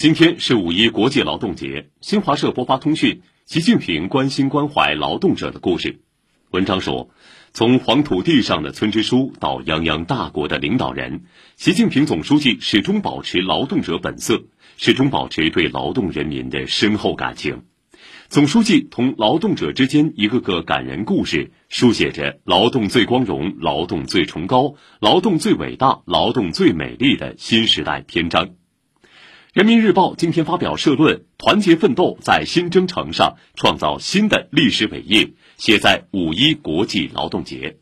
今天是五一国际劳动节，新华社播发通讯：习近平关心关怀劳动者的故事。文章说，从黄土地上的村支书到泱泱大国的领导人，习近平总书记始终保持劳动者本色，始终保持对劳动人民的深厚感情。总书记同劳动者之间一个个感人故事，书写着“劳动最光荣，劳动最崇高，劳动最伟大，劳动最美丽”的新时代篇章。人民日报今天发表社论：团结奋斗，在新征程上创造新的历史伟业，写在五一国际劳动节。